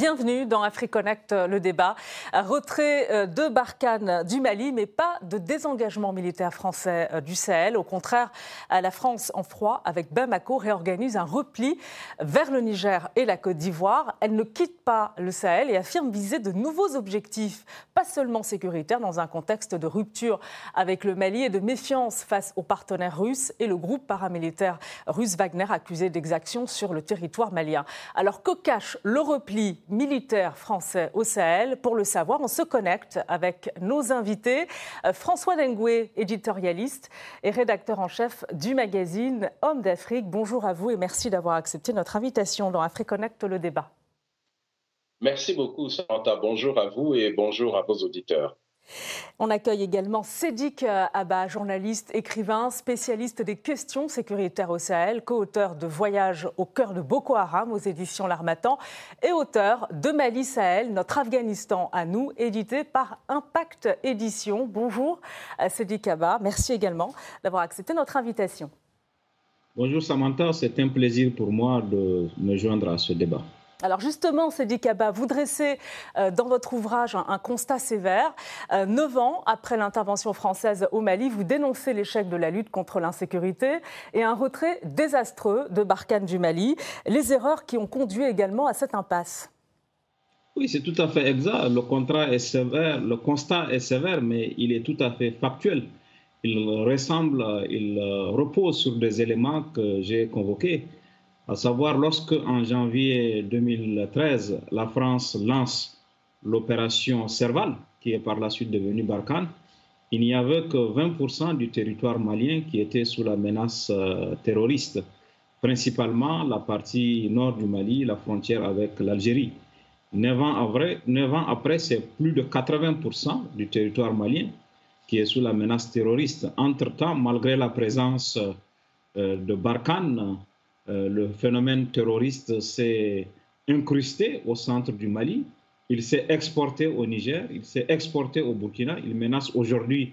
bienvenue dans AfriConnect, le débat. Retrait de Barkhane du Mali, mais pas de désengagement militaire français du Sahel. Au contraire, la France, en froid, avec Bamako, réorganise un repli vers le Niger et la Côte d'Ivoire. Elle ne quitte pas le Sahel et affirme viser de nouveaux objectifs, pas seulement sécuritaires, dans un contexte de rupture avec le Mali et de méfiance face aux partenaires russes et le groupe paramilitaire russe Wagner accusé d'exactions sur le territoire malien. Alors que cache le repli militaire français au Sahel Pour le savoir, on se connecte avec nos invités. Euh, François Dengué, éditorialiste et rédacteur en chef du magazine Homme d'Afrique. Bonjour à vous et merci d'avoir accepté notre invitation dans AfriConnect le débat. Merci beaucoup, Samantha. Bonjour à vous et bonjour à vos auditeurs. On accueille également Sédic euh, Abba, journaliste, écrivain, spécialiste des questions sécuritaires au Sahel, co-auteur de Voyage au cœur de Boko Haram aux éditions L'Armatan et auteur de Mali Sahel, notre Afghanistan à nous, édité par Impact Édition. Bonjour euh, Sédic Abba, merci également d'avoir accepté notre invitation. Bonjour Samantha, c'est un plaisir pour moi de me joindre à ce débat. Alors justement, Sedi Kaba, vous dressez euh, dans votre ouvrage un, constat sévère. Euh, neuf ans après l'intervention française au Mali, vous dénoncez l'échec de la lutte contre l'insécurité et un retrait désastreux de Barkhane du Mali, les erreurs qui ont conduit également à cette impasse. Oui, c'est tout à fait exact. Le, le constat est sévère, mais il est tout à fait factuel. Il ressemble, il repose sur des éléments que j'ai convoqués à savoir lorsque en janvier 2013, la France lance l'opération Serval, qui est par la suite devenue Barkhane, il n'y avait que 20% du territoire malien qui était sous la menace euh, terroriste, principalement la partie nord du Mali, la frontière avec l'Algérie. Neuf ans après, c'est plus de 80% du territoire malien qui est sous la menace terroriste. Entre-temps, malgré la présence euh, de Barkhane, le phénomène terroriste s'est incrusté au centre du Mali, il s'est exporté au Niger, il s'est exporté au Burkina, il menace aujourd'hui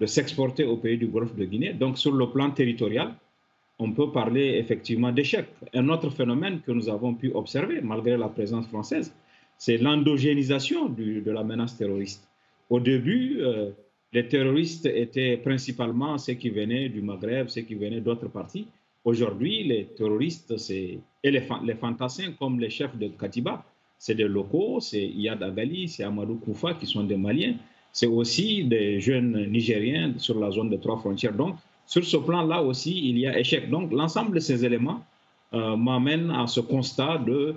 de s'exporter au pays du Golfe de Guinée. Donc sur le plan territorial, on peut parler effectivement d'échec. Un autre phénomène que nous avons pu observer malgré la présence française, c'est l'endogénisation de la menace terroriste. Au début, euh, les terroristes étaient principalement ceux qui venaient du Maghreb, ceux qui venaient d'autres parties. Aujourd'hui, les terroristes et les, les, fantassins comme les chefs de Katiba, c'est des locaux, c'est Iyad Agali, c'est Amadou Koufa qui sont des Maliens, c'est aussi des jeunes Nigériens sur la zone de trois frontières. Donc, sur ce plan-là aussi, il y a échec. Donc, l'ensemble de ces éléments euh, m'amène à ce constat de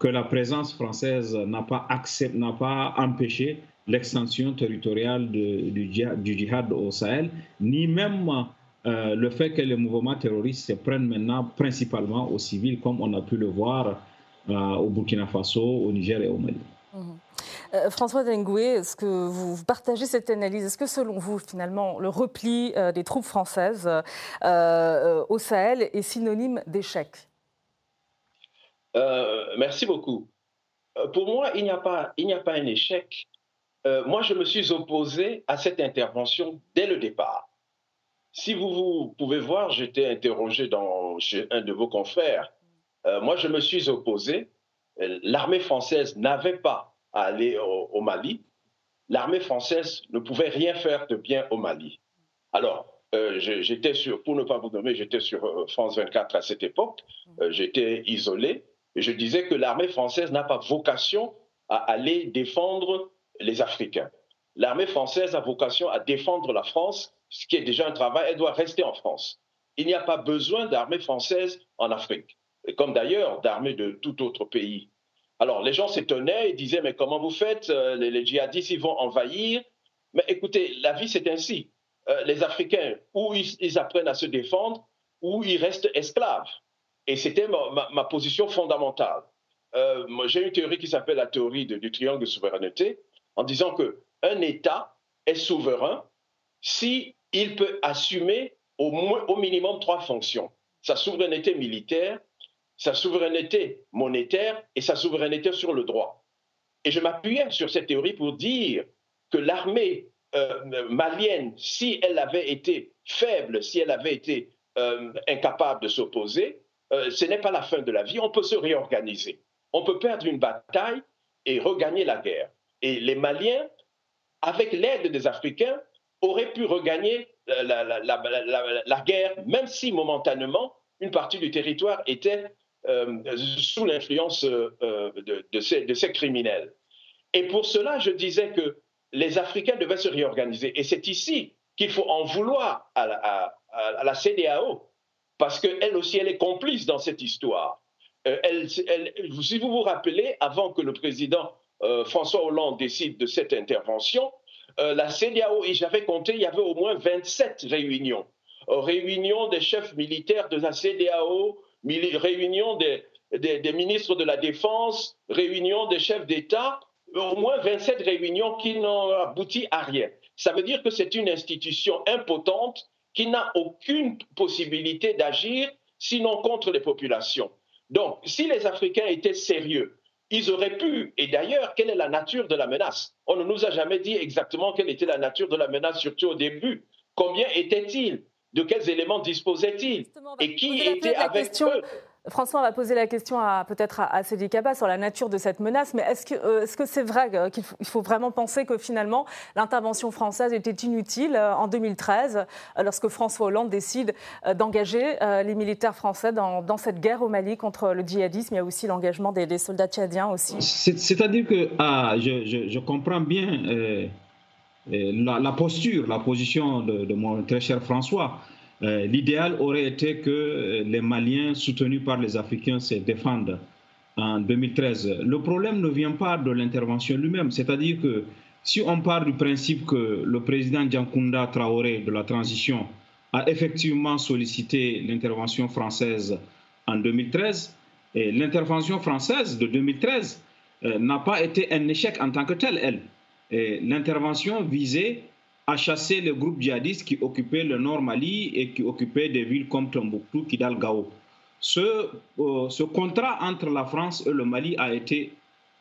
que la présence française n'a pas, empêché l'extension territoriale du, djihad au Sahel, ni même euh, le fait que les mouvements terroristes se prennent maintenant principalement aux civils, comme on a pu le voir euh, au Burkina Faso, au Niger et au Mali. Mhm. Euh, François Dengoué, est-ce que vous partagez cette analyse? Est-ce que selon vous, finalement, le repli des troupes françaises au Sahel est synonyme d'échec? Merci beaucoup. pour moi, il n'y a, pas, il n'y a pas un échec. moi, je me suis opposé à cette intervention dès le départ. Si vous, pouvez voir, j'étais interrogé dans, chez un de vos confrères. Euh, moi, je me suis opposé. L'armée française n'avait pas à aller au, Mali. L'armée française ne pouvait rien faire de bien au Mali. Alors, euh, j'étais sur, pour ne pas vous nommer, j'étais sur euh, France 24 à cette époque. j'étais isolé et je disais que l'armée française n'a pas vocation à aller défendre les Africains. L'armée française a vocation à défendre la France ce qui est déjà un travail, elle doit rester en France. Il n'y a pas besoin d'armée française en Afrique, comme d'ailleurs d'armée de tout autre pays. Alors les gens s'étonnaient et disaient, mais comment vous faites euh, les, djihadistes, ils vont envahir? Mais écoutez, la vie, c'est ainsi. Euh, les Africains, ou ils, apprennent à se défendre, ou ils restent esclaves. Et c'était ma, position fondamentale. Euh, j'ai une théorie qui s'appelle la théorie du triangle de souveraineté, en disant qu'un État est souverain si il peut assumer au, moins, minimum trois fonctions. Sa souveraineté militaire, sa souveraineté monétaire et sa souveraineté sur le droit. Et je m'appuyais sur cette théorie pour dire que l'armée euh, malienne, si elle avait été faible, si elle avait été euh, incapable de s'opposer, euh, ce n'est pas la fin de la vie, on peut se réorganiser. On peut perdre une bataille et regagner la guerre. Et les Maliens, avec l'aide des Africains, auraient pu regagner la, guerre, même si momentanément, une partie du territoire était euh, sous l'influence euh, de, ces, de, ces, criminels. Et pour cela, je disais que les Africains devaient se réorganiser. Et c'est ici qu'il faut en vouloir à la, CDAO, parce qu'elle aussi, elle est complice dans cette histoire. Euh, si vous vous rappelez, avant que le président euh, François Hollande décide de cette intervention, euh, la CDAO, et j'avais compté, il y avait au moins 27 réunions. réunions des chefs militaires de la CDAO, réunions des, des, ministres de la Défense, réunions des chefs d'État, au moins 27 réunions qui n'ont abouti à rien. Ça veut dire que c'est une institution impotente qui n'a aucune possibilité d'agir sinon contre les populations. Donc, si les Africains étaient sérieux, ils auraient pu, et d'ailleurs, quelle est la nature de la menace? On ne nous a jamais dit exactement quelle était la nature de la menace, surtout au début. Combien était-il? De quels éléments disposait-il Et qui était avec eux? François, va poser la question peut-être à, à Kaba sur la nature de cette menace, mais est-ce que euh, -ce c'est vrai euh, qu'il faut, vraiment penser que finalement l'intervention française était inutile euh, en 2013 lorsque François Hollande décide d'engager les militaires français dans, cette guerre au Mali contre le djihadisme? Il y a aussi l'engagement des, soldats tchadiens aussi. C'est-à-dire que ah, je, comprends bien la, posture, la position de, de mon très cher François. Euh, l'idéal aurait été que euh, les Maliens soutenus par les Africains se défendent en 2013. Le problème ne vient pas de l'intervention lui-même, c'est-à-dire que si on part du principe que le président Djankunda Traoré de la transition a effectivement sollicité l'intervention française en 2013, et l'intervention française de 2013 euh, n'a pas été un échec en tant que tel, elle. L'intervention visait a chassé les groupes djihadistes qui occupaient le nord Mali et qui occupaient des villes comme Tombouctou, Kidal, Gao. Ce, euh, ce contrat entre la France et le Mali a été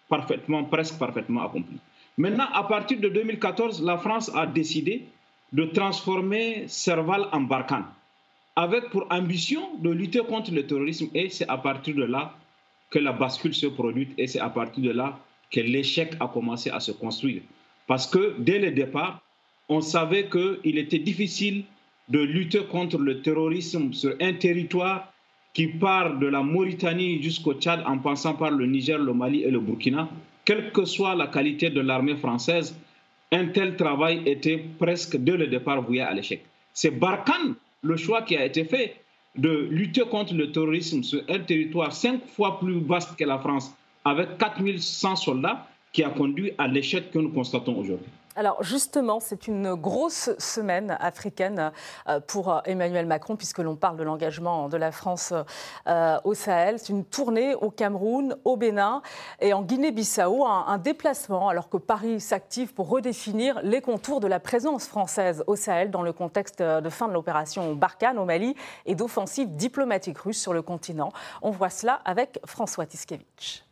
parfaitement, presque parfaitement accompli. Maintenant, à partir de 2014, la France a décidé de transformer Serval en Barkhane, avec pour ambition de lutter contre le terrorisme. Et c'est à partir de là que la bascule se produit et c'est à partir de là que l'échec a commencé à se construire. Parce que dès le départ, on savait qu'il était difficile de lutter contre le terrorisme sur un territoire qui part de la Mauritanie jusqu'au Tchad en passant par le Niger, le Mali et le Burkina. Quelle que soit la qualité de l'armée française, un tel travail était presque dès le départ voué à l'échec. C'est Barkhane le choix qui a été fait de lutter contre le terrorisme sur un territoire cinq fois plus vaste que la France, avec 4100 soldats, qui a conduit à l'échec que nous constatons aujourd'hui. Alors justement, c'est une grosse semaine africaine euh, pour euh, Emmanuel Macron, puisque l'on parle de l'engagement de la France euh, au Sahel. C'est une tournée au Cameroun, au Bénin et en Guinée-Bissau, un, déplacement alors que Paris s'active pour redéfinir les contours de la présence française au Sahel dans le contexte de fin de l'opération Barkhane au Mali et d'offensive diplomatique russe sur le continent. On voit cela avec François Tiskevich.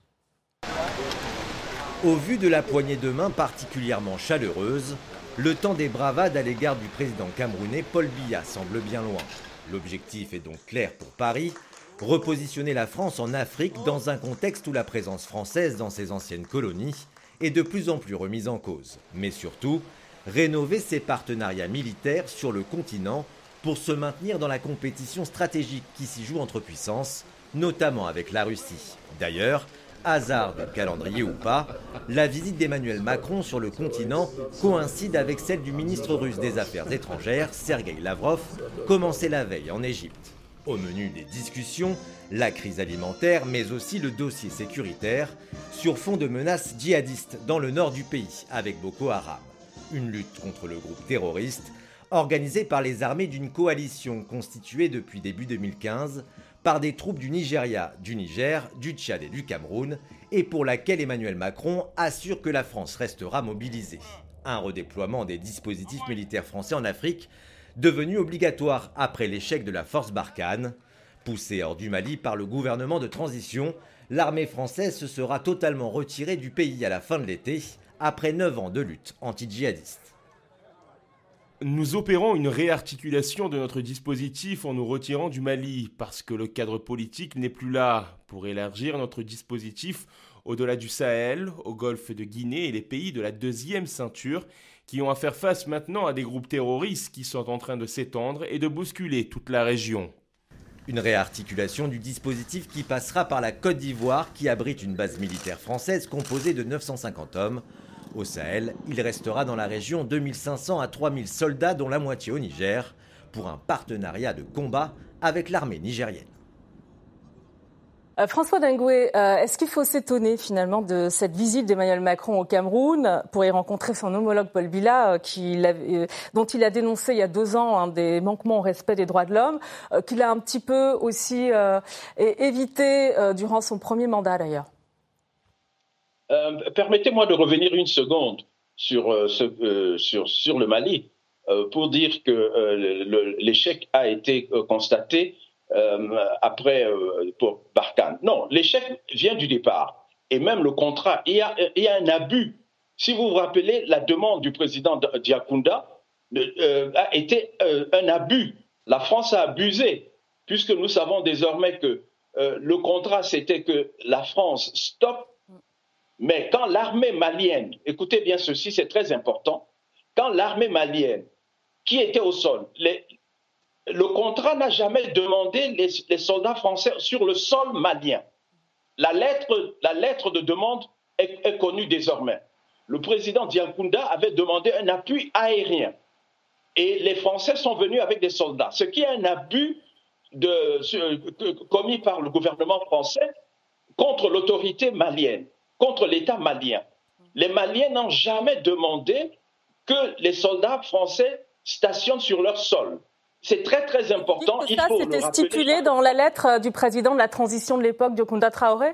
Au vu de la poignée de main particulièrement chaleureuse, le temps des bravades à l'égard du président camerounais Paul Biya semble bien loin. L'objectif est donc clair pour Paris, repositionner la France en Afrique dans un contexte où la présence française dans ses anciennes colonies est de plus en plus remise en cause. Mais surtout, rénover ses partenariats militaires sur le continent pour se maintenir dans la compétition stratégique qui s'y joue entre puissances, notamment avec la Russie. D'ailleurs, hasard de calendrier ou pas, la visite d'Emmanuel Macron sur le continent coïncide avec celle du ministre russe des Affaires étrangères, Sergei Lavrov, commencée la veille en Égypte. Au menu des discussions, la crise alimentaire, mais aussi le dossier sécuritaire, sur fond de menaces djihadistes dans le nord du pays avec Boko Haram. Une lutte contre le groupe terroriste organisée par les armées d'une coalition constituée depuis début 2015 par des troupes du Nigeria, du Niger, du Tchad et du Cameroun, et pour laquelle Emmanuel Macron assure que la France restera mobilisée. Un redéploiement des dispositifs militaires français en Afrique devenu obligatoire après l'échec de la force Barkhane. Poussée hors du Mali par le gouvernement de transition, l'armée française se sera totalement retirée du pays à la fin de l'été, après 9 ans de lutte anti-djihadiste. Nous opérons une réarticulation de notre dispositif en nous retirant du Mali parce que le cadre politique n'est plus là pour élargir notre dispositif au-delà du Sahel, au golfe de Guinée et les pays de la deuxième ceinture qui ont à faire face maintenant à des groupes terroristes qui sont en train de s'étendre et de bousculer toute la région. Une réarticulation du dispositif qui passera par la Côte d'Ivoire qui abrite une base militaire française composée de 950 hommes au Sahel, il restera dans la région 2500 à 3000 soldats, dont la moitié au Niger, pour un partenariat de combat avec l'armée nigérienne. Euh, François Dengoué, euh, est-ce qu'il faut s'étonner finalement de cette visite d'Emmanuel Macron au Cameroun pour y rencontrer son homologue Paul Biya, euh, dont il a dénoncé il y a deux ans un des manquements au respect des droits de l'homme, qu'il a un petit peu aussi évité durant son premier mandat d'ailleurs? Euh, permettez-moi de revenir une seconde sur, euh, euh, sur, le Mali pour dire que l'échec a été constaté après pour Barkhane. Non, l'échec vient du départ. Et même le contrat, il y a, il y a un abus. Si vous vous rappelez, la demande du président Diakunda a été un abus. La France a abusé, puisque nous savons désormais que le contrat, c'était que la France stoppe mais quand l'armée malienne, écoutez bien ceci, c'est très important, quand l'armée malienne, qui était au sol, le contrat n'a jamais demandé les, soldats français sur le sol malien. La lettre, de demande est, connue désormais. Le président Diakunda avait demandé un appui aérien. Et les Français sont venus avec des soldats, ce qui est un abus commis par le gouvernement français contre l'autorité malienne contre l'État malien. Les Maliens n'ont jamais demandé que les soldats français stationnent sur leur sol. C'est très très important. Ça, c'était stipulé dans la lettre du président de la transition de l'époque de Kounda Traoré?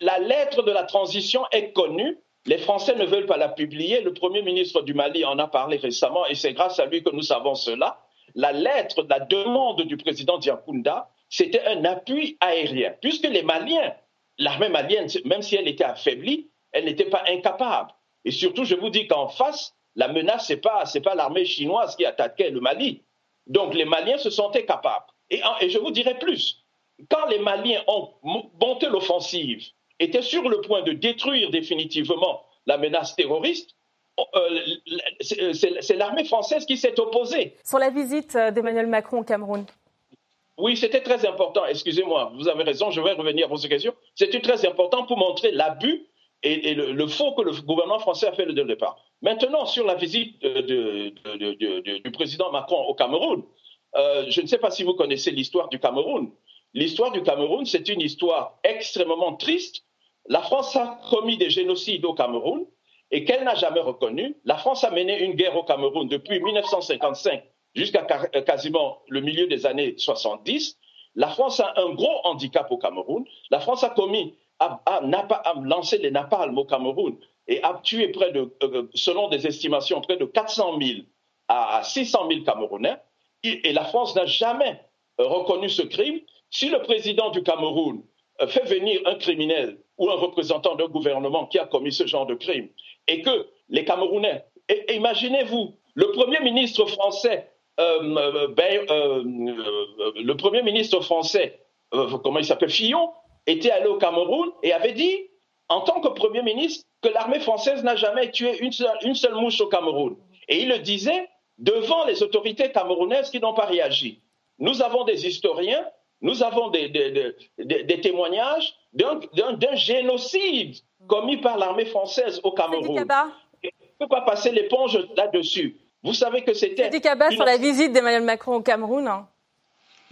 La lettre de la transition est connue. Les Français ne veulent pas la publier. Le Premier ministre du Mali en a parlé récemment et c'est grâce à lui que nous savons cela. La lettre, la demande du président Diakunda, c'était un appui aérien, puisque les Maliens l'armée malienne, même si elle était affaiblie, elle n'était pas incapable. Et surtout, je vous dis qu'en face, la menace, ce n'est pas, pas l'armée chinoise qui attaquait le Mali. Donc les Maliens se sentaient capables. Et, et je vous dirais plus, quand les Maliens ont monté l'offensive, étaient sur le point de détruire définitivement la menace terroriste, euh, c'est l'armée française qui s'est opposée. Sur la visite d'Emmanuel Macron au Cameroun oui, c'était très important. Excusez-moi, vous avez raison, je vais revenir à cette question. C'était très important pour montrer l'abus et, le, faux que le gouvernement français a fait le départ. Maintenant, sur la visite du président Macron au Cameroun, euh, je ne sais pas si vous connaissez l'histoire du Cameroun. L'histoire du Cameroun, c'est une histoire extrêmement triste. La France a commis des génocides au Cameroun et qu'elle n'a jamais reconnu. La France a mené une guerre au Cameroun depuis 1955 jusqu'à euh, quasiment le milieu des années 70, la France a un gros handicap au Cameroun. La France a commis, a, lancé les napalms au Cameroun et a tué près de, euh, selon des estimations, près de 400 000 à 600 000 Camerounais. Et, la France n'a jamais euh, reconnu ce crime. Si le président du Cameroun fait venir un criminel ou un représentant d'un gouvernement qui a commis ce genre de crime et que les Camerounais, imaginez-vous, le Premier ministre français ben, euh, le Premier ministre français, comment il s'appelle, Fillon, était allé au Cameroun et avait dit, en tant que Premier ministre, que l'armée française n'a jamais tué une seule, une seule mouche au Cameroun. Et il le disait devant les autorités camerounaises qui n'ont pas réagi. Nous avons des historiens, nous avons des, des, des, des témoignages d'un génocide commis par l'armée française au Cameroun. On ne peut pas passer l'éponge là-dessus. Vous savez que c'était. Une... sur la visite d'Emmanuel Macron au Cameroun. Hein.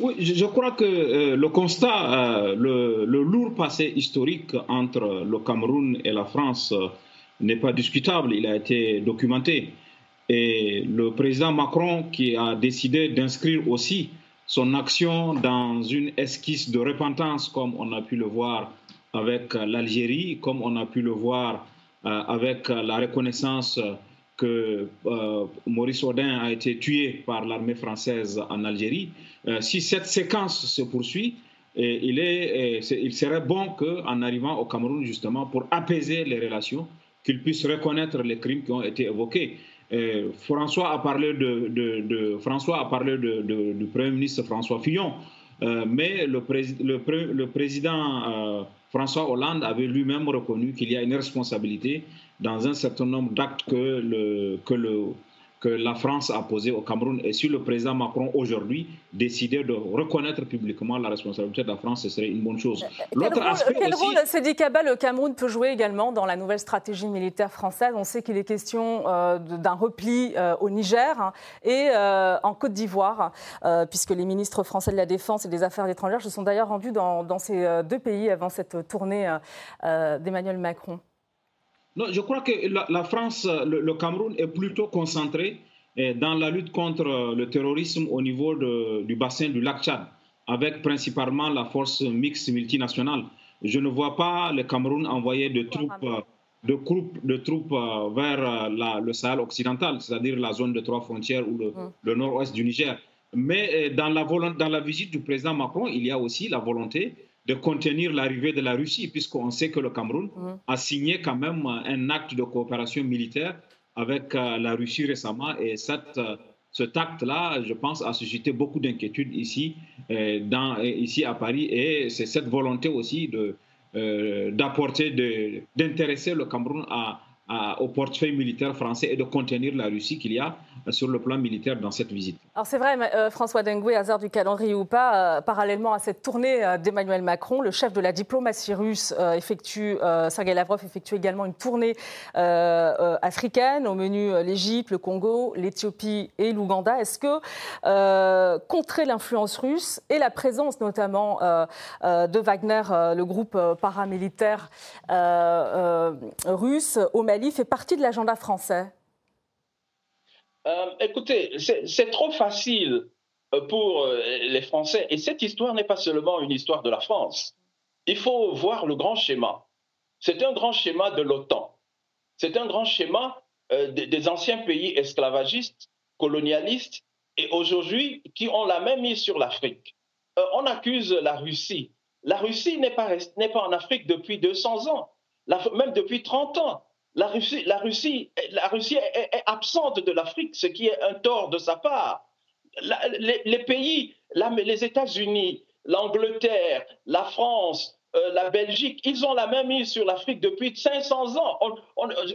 Oui, je crois que euh, le constat, euh, le, lourd passé historique entre le Cameroun et la France euh, n'est pas discutable, il a été documenté. Et le président Macron qui a décidé d'inscrire aussi son action dans une esquisse de repentance, comme on a pu le voir avec l'Algérie, comme on a pu le voir avec la reconnaissance que euh, Maurice Audin a été tué par l'armée française en Algérie, euh, si cette séquence se poursuit, il, serait bon qu'en arrivant au Cameroun, justement, pour apaiser les relations, qu'il puisse reconnaître les crimes qui ont été évoqués. François a parlé de, François a parlé du Premier ministre François Fillon, mais le, le, président François Hollande avait lui-même reconnu qu'il y a une responsabilité dans un certain nombre d'actes que le, que le que la France a posé au Cameroun. Et si le président Macron aujourd'hui décidait de reconnaître publiquement la responsabilité de la France, ce serait une bonne chose. Quel rôle, aspect quel rôle Kaba, le Cameroun peut jouer également dans la nouvelle stratégie militaire française? On sait qu'il est question euh, d'un repli euh, au Niger hein, et euh, en Côte d'Ivoire, puisque les ministres français de la Défense et des Affaires étrangères se sont d'ailleurs rendus dans, dans, ces deux pays avant cette tournée d'Emmanuel Macron. Non, je crois que la, France, le, Cameroun est plutôt concentré eh, dans la lutte contre euh, le terrorisme au niveau du bassin du lac Tchad, avec principalement la force mixte multinationale. Je ne vois pas le Cameroun envoyer de troupes, euh, de troupes, de troupes euh, vers le Sahel occidental, c'est-à-dire la zone de trois frontières ou le, mm. le nord-ouest du Niger. Mais dans la, dans la visite du président Macron, il y a aussi la volonté de contenir l'arrivée de la Russie, puisqu'on sait que le Cameroun mhm. a signé quand même un acte de coopération militaire avec euh, la Russie récemment. Et cette, euh, cet acte-là, je pense, a suscité beaucoup d'inquiétudes ici, euh, dans, ici à Paris. Et c'est cette volonté aussi de, d'apporter, d'intéresser le Cameroun à, au portefeuille militaire français et de contenir la Russie qu'il y a sur le plan militaire dans cette visite. Alors c'est vrai, euh, François Dengue, hasard du calendrier ou pas, euh, parallèlement à cette tournée euh, d'Emmanuel Macron, le chef de la diplomatie russe effectue, Sergei Lavrov effectue également une tournée africaine, au menu l'Égypte, le Congo, l'Éthiopie et l'Ouganda. Est-ce que contrer l'influence russe et la présence notamment de Wagner, le groupe paramilitaire russe au Mali, fait partie de l'agenda français euh, écoutez, c'est trop facile euh, pour euh, les Français. Et cette histoire n'est pas seulement une histoire de la France. Il faut voir le grand schéma. C'est un grand schéma de l'OTAN. C'est un grand schéma des, anciens pays esclavagistes, colonialistes, et aujourd'hui qui ont la même mise sur l'Afrique. on accuse la Russie. La Russie n'est pas, pas en Afrique depuis 200 ans, même depuis 30 ans. La Russie, la Russie, la Russie est, absente de l'Afrique, ce qui est un tort de sa part. les, pays, les États-Unis, l'Angleterre, la France, euh, la Belgique, ils ont la même mise sur l'Afrique depuis 500 ans.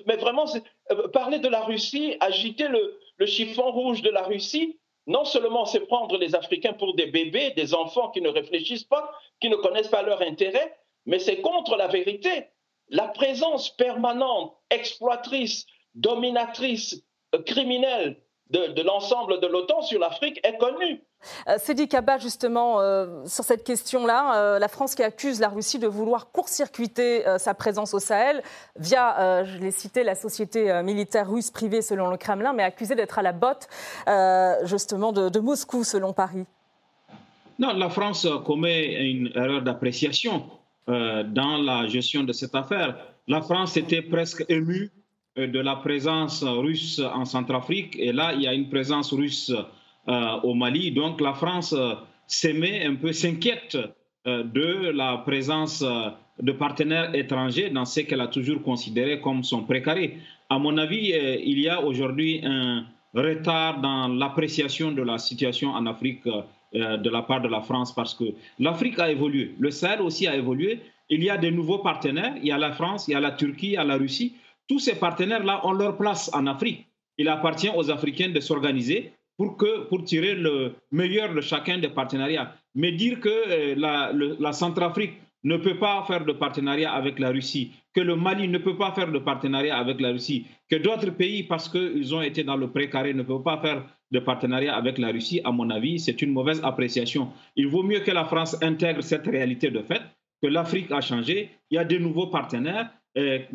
mais vraiment, euh, parler de la Russie, agiter le, le chiffon rouge de la Russie, non seulement c'est prendre les Africains pour des bébés, des enfants qui ne réfléchissent pas, qui ne connaissent pas leur intérêt, mais c'est contre la vérité la présence permanente, exploitrice, dominatrice, euh, criminelle de, l'ensemble de l'OTAN sur l'Afrique est connue. Euh, Kaba, justement, euh, sur cette question-là, la France qui accuse la Russie de vouloir court-circuiter sa présence au Sahel via, je l'ai cité, la société militaire russe privée selon le Kremlin, mais accusée d'être à la botte, justement, de, Moscou selon Paris. Non, la France commet une erreur d'appréciation. Euh, dans la gestion de cette affaire. La France était presque émue euh, de la présence russe en Centrafrique et là, il y a une présence russe euh, au Mali. Donc la France s'émet un peu, s'inquiète de la présence de partenaires étrangers dans ce qu'elle a toujours considéré comme son précaré. À mon avis, il y a aujourd'hui un retard dans l'appréciation de la situation en Afrique de la part de la France parce que l'Afrique a évolué, le Sahel aussi a évolué. Il y a des nouveaux partenaires, il y a la France, il y a la Turquie, il y a la Russie. Tous ces partenaires-là ont leur place en Afrique. Il appartient aux Africains de s'organiser pour, pour tirer le meilleur de chacun des partenariats. Mais dire que euh, la, la Centrafrique ne peut pas faire de partenariat avec la Russie, que le Mali ne peut pas faire de partenariat avec la Russie, que d'autres pays, parce qu'ils ont été dans le précaré, ne peuvent pas faire de partenariat avec la Russie, à mon avis, c'est une mauvaise appréciation. Il vaut mieux que la France intègre cette réalité de fait, que l'Afrique a changé, il y a de nouveaux partenaires.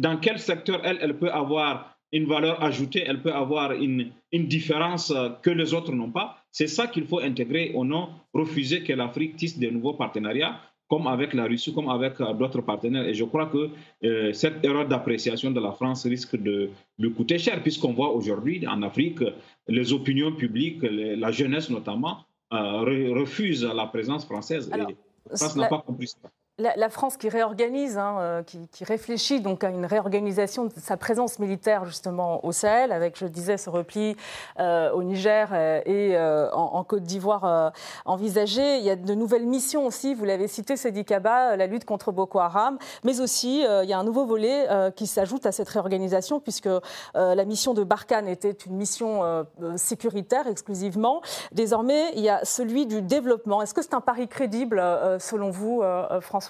dans quel secteur elle, peut avoir une valeur ajoutée, elle peut avoir une, une différence que les autres n'ont pas. C'est ça qu'il faut intégrer au nom refuser que l'Afrique tisse de nouveaux partenariats comme avec la Russie, comme avec euh, d'autres partenaires. Et je crois que euh, cette erreur d'appréciation de la France risque de lui coûter cher, puisqu'on voit aujourd'hui en Afrique, les opinions publiques, la jeunesse notamment, euh, refusent la présence française. et la France n'a pas compris ça. La, France qui réorganise, hein, euh, qui, réfléchit donc à une réorganisation de sa présence militaire justement au Sahel, avec, je disais, ce repli euh, au Niger euh, et en, Côte d'Ivoire envisagé. Il y a de nouvelles missions aussi, vous l'avez cité, Sedi Kaba, la lutte contre Boko Haram, mais aussi il y a un nouveau volet qui s'ajoute à cette réorganisation, puisque la mission de Barkhane était une mission sécuritaire exclusivement. Désormais, il y a celui du développement. Est-ce que c'est un pari crédible, selon vous, François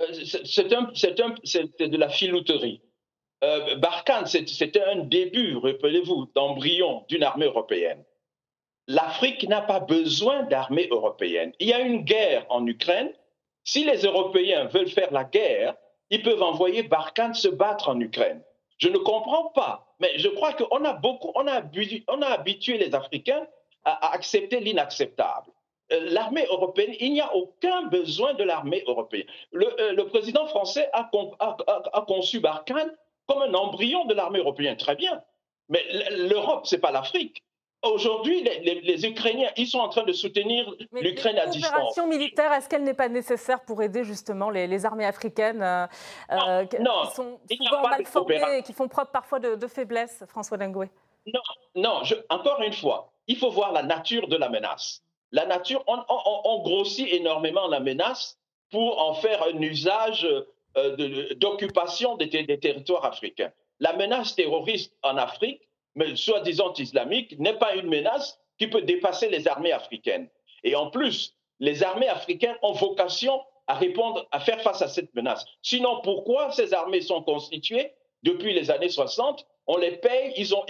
euh, c'est de la filouterie. Euh, Barkhane, c'était un début, rappelez-vous, d'embryon d'une armée européenne. L'Afrique n'a pas besoin d'armée européenne. Il y a une guerre en Ukraine. Si les Européens veulent faire la guerre, ils peuvent envoyer Barkhane se battre en Ukraine. Je ne comprends pas, mais je crois qu'on a beaucoup, on a habitué les Africains à accepter l'inacceptable. Euh, l'armée européenne, il n'y a aucun besoin de l'armée européenne. Le, euh, président français a, conçu Barkhane comme un embryon de l'armée européenne, très bien. Mais l'Europe, ce n'est pas l'Afrique. Aujourd'hui, les, Ukrainiens, ils sont en train de soutenir l'Ukraine à distance. L'opération militaire, est-ce qu'elle n'est pas nécessaire pour aider justement les, armées africaines euh, qui sont souvent mal formées et qui font preuve parfois de, faiblesse, François Dengoué? Non, non encore une fois, il faut voir la nature de la menace la nature, on, grossit énormément la menace pour en faire un usage euh, d'occupation des, territoires africains. La menace terroriste en Afrique, mais soi-disant islamique, n'est pas une menace qui peut dépasser les armées africaines. Et en plus, les armées africaines ont vocation à répondre, à faire face à cette menace. Sinon, pourquoi ces armées sont constituées depuis les années 60 On les paye, ils ont,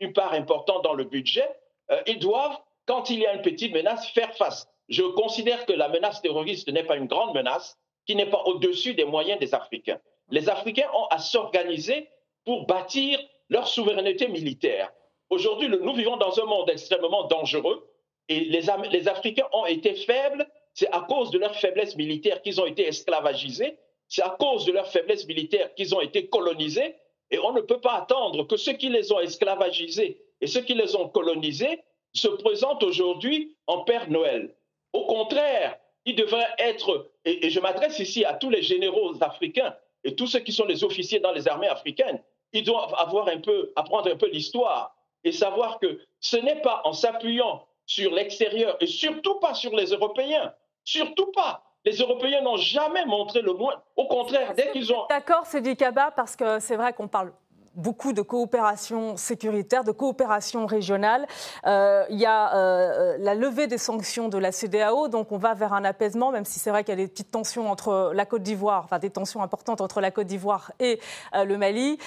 une, part importante dans le budget. Euh, ils doivent quand il y a une petite menace, faire face. Je considère que la menace terroriste n'est pas une grande menace, qui n'est pas au-dessus des moyens des Africains. Les Africains ont à s'organiser pour bâtir leur souveraineté militaire. Aujourd'hui, nous vivons dans un monde extrêmement dangereux et les, Africains ont été faibles. C'est à cause de leur faiblesse militaire qu'ils ont été esclavagisés. C'est à cause de leur faiblesse militaire qu'ils ont été colonisés. Et on ne peut pas attendre que ceux qui les ont esclavagisés et ceux qui les ont colonisés se présente aujourd'hui en Père Noël. Au contraire, il devrait être, et, je m'adresse ici à tous les généraux africains et tous ceux qui sont les officiers dans les armées africaines, ils doivent avoir un peu, apprendre un peu l'histoire et savoir que ce n'est pas en s'appuyant sur l'extérieur et surtout pas sur les Européens, surtout pas. Les Européens n'ont jamais montré le moins. Au contraire, dès qu'ils ont. D'accord, c'est du cabas parce que c'est vrai qu'on parle beaucoup de coopération sécuritaire, de coopération régionale. Euh, il y a euh, la levée des sanctions de la CDAO, donc on va vers un apaisement, même si c'est vrai qu'il y a des petites tensions entre la Côte d'Ivoire, enfin des tensions importantes entre la Côte d'Ivoire et euh, le Mali,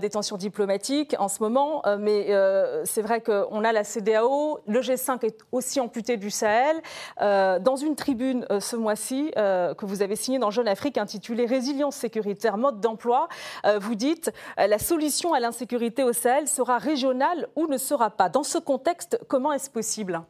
des tensions diplomatiques en ce moment. mais c'est vrai qu'on a la CDAO, le G5 est aussi amputé du Sahel. dans une tribune ce mois-ci que vous avez signée dans Jeune Afrique intitulée Résilience sécuritaire, mode d'emploi, vous dites la solution à l'insécurité au Sahel sera régionale ou ne sera pas? Dans ce contexte, comment est-ce possible?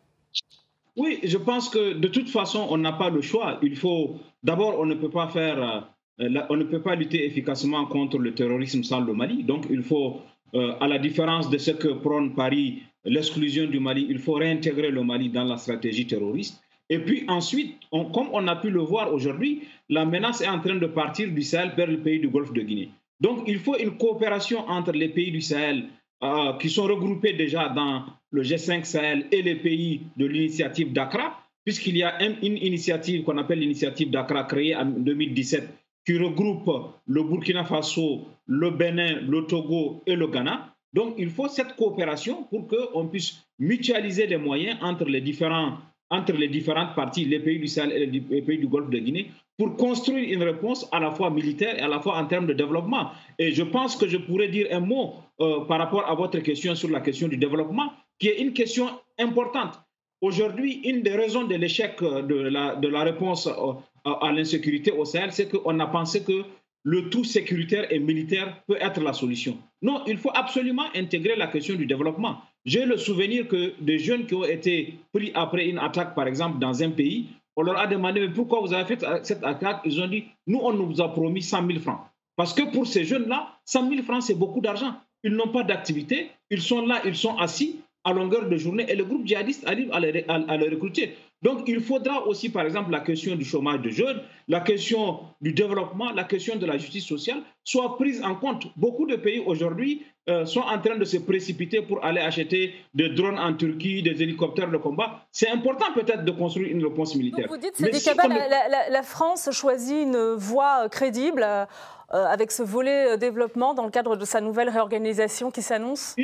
Oui, je pense que de toute façon, on n'a pas le choix. Il faut d'abord, on ne peut pas faire, euh, on ne peut pas lutter efficacement contre le terrorisme sans le Mali. Donc, il faut, euh, à la différence de ce que prône Paris, l'exclusion du Mali, il faut réintégrer le Mali dans la stratégie terroriste. Et puis ensuite, comme on a pu le voir aujourd'hui, la menace est en train de partir du Sahel vers le pays du Golfe de Guinée. Donc, il faut une coopération entre les pays du Sahel euh, qui sont regroupés déjà dans le G5 Sahel et les pays de l'initiative d'Accra, puisqu'il y a une initiative qu'on appelle l'initiative d'Accra créée en 2017 qui regroupe le Burkina Faso, le Bénin, le Togo et le Ghana. Donc, il faut cette coopération pour qu'on puisse mutualiser les moyens entre les, différents, entre les différentes parties, les pays du Sahel et les pays du Golfe de Guinée, pour construire une réponse à la fois militaire et à la fois en termes de développement. Et je pense que je pourrais dire un mot euh, par rapport à votre question sur la question du développement, qui est une question importante. Aujourd'hui, une des raisons de l'échec de la, de la réponse euh, à l'insécurité au Sahel, c'est qu'on a pensé que le tout sécuritaire et militaire peut être la solution. Non, il faut absolument intégrer la question du développement. J'ai le souvenir que des jeunes qui ont été pris après une attaque, par exemple, dans un pays, on leur a demandé, mais pourquoi vous avez fait cette attaque? Ils ont dit, nous, on nous a promis 100 000 francs. Parce que pour ces jeunes-là, 100 000 francs, c'est beaucoup d'argent. Ils n'ont pas d'activité, ils sont là, ils sont assis à longueur de journée et le groupe djihadiste arrive à les, recruter. Donc, il faudra aussi, par exemple, la question du chômage de jeunes, la question du développement, la question de la justice sociale soit prise en compte. Beaucoup de pays aujourd'hui euh, sont en train de se précipiter pour aller acheter des drones en Turquie, des hélicoptères de combat. C'est important peut-être de construire une réponse militaire. vous dites, c'est si la, la, France choisit une voie crédible euh, avec ce volet développement dans le cadre de sa nouvelle réorganisation qui s'annonce?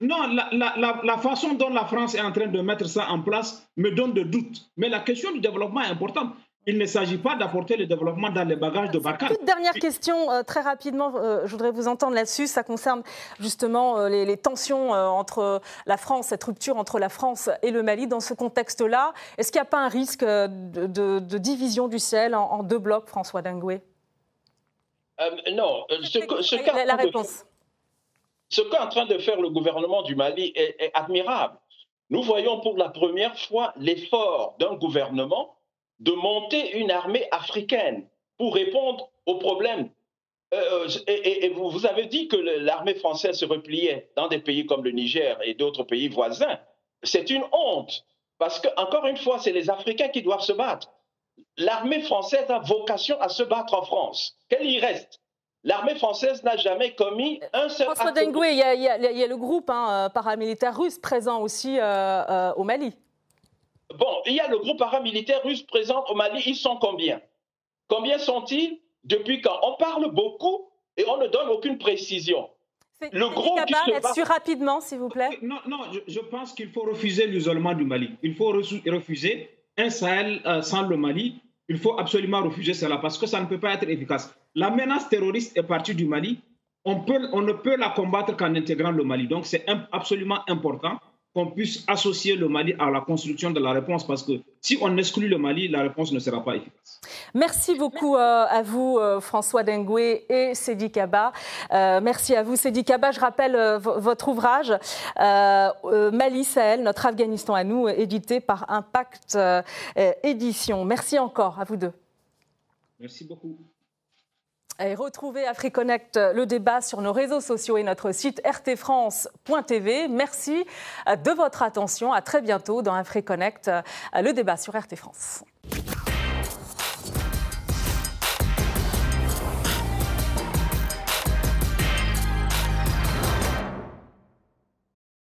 Non, la, façon dont la France est en train de mettre ça en place me donne de doutes. Mais la question du développement est importante. Il ne s'agit pas d'apporter le développement dans les bagages de Bakar. Toute dernière question, euh, très rapidement, euh, je voudrais vous entendre là-dessus. Ça concerne justement euh, les, tensions entre la France, cette rupture entre la France et le Mali. Dans ce contexte-là, est-ce qu'il n'y a pas un risque de, division du ciel en, deux blocs, François Dingoué Non, ce, la réponse. Ce qu'est en train de faire le gouvernement du Mali est, admirable. Nous voyons pour la première fois l'effort d'un gouvernement de monter une armée africaine pour répondre aux problèmes. Euh, et, vous, avez dit que l'armée française se repliait dans des pays comme le Niger et d'autres pays voisins. C'est une honte, parce que, encore une fois, c'est les Africains qui doivent se battre. L'armée française a vocation à se battre en France. Qu'elle y reste. L'armée française n'a jamais commis un seul François Dengue, il y, a, le groupe hein, euh, paramilitaire russe présent aussi euh, euh, au Mali. Bon, il y a le groupe paramilitaire russe présent au Mali. Ils sont combien? Combien sont-ils Depuis quand? On parle beaucoup et on ne donne aucune précision. Le groupe là-dessus rapidement, s'il vous plaît? Non, non, je, pense qu'il faut refuser l'isolement du Mali. Il faut refuser un Sahel sans le Mali. Il faut absolument refuser cela parce que ça ne peut pas être efficace. La menace terroriste est partie du Mali. On, peut, on ne peut la combattre qu'en intégrant le Mali. Donc c'est absolument important qu'on puisse associer le Mali à la construction de la réponse parce que si on exclut le Mali, la réponse ne sera pas efficace. Merci beaucoup euh, à vous, euh, François Dengoué et Sédi Kaba. Euh, merci à vous, Sédi Kaba. Je rappelle votre ouvrage Mali Sahel, notre Afghanistan à nous, édité par Impact Édition. Merci encore à vous deux. Merci beaucoup. Et retrouvez AfriConnect, le débat sur nos réseaux sociaux et notre site rtfrance.tv. Merci de votre attention. À très bientôt dans AfriConnect, le débat sur RT France.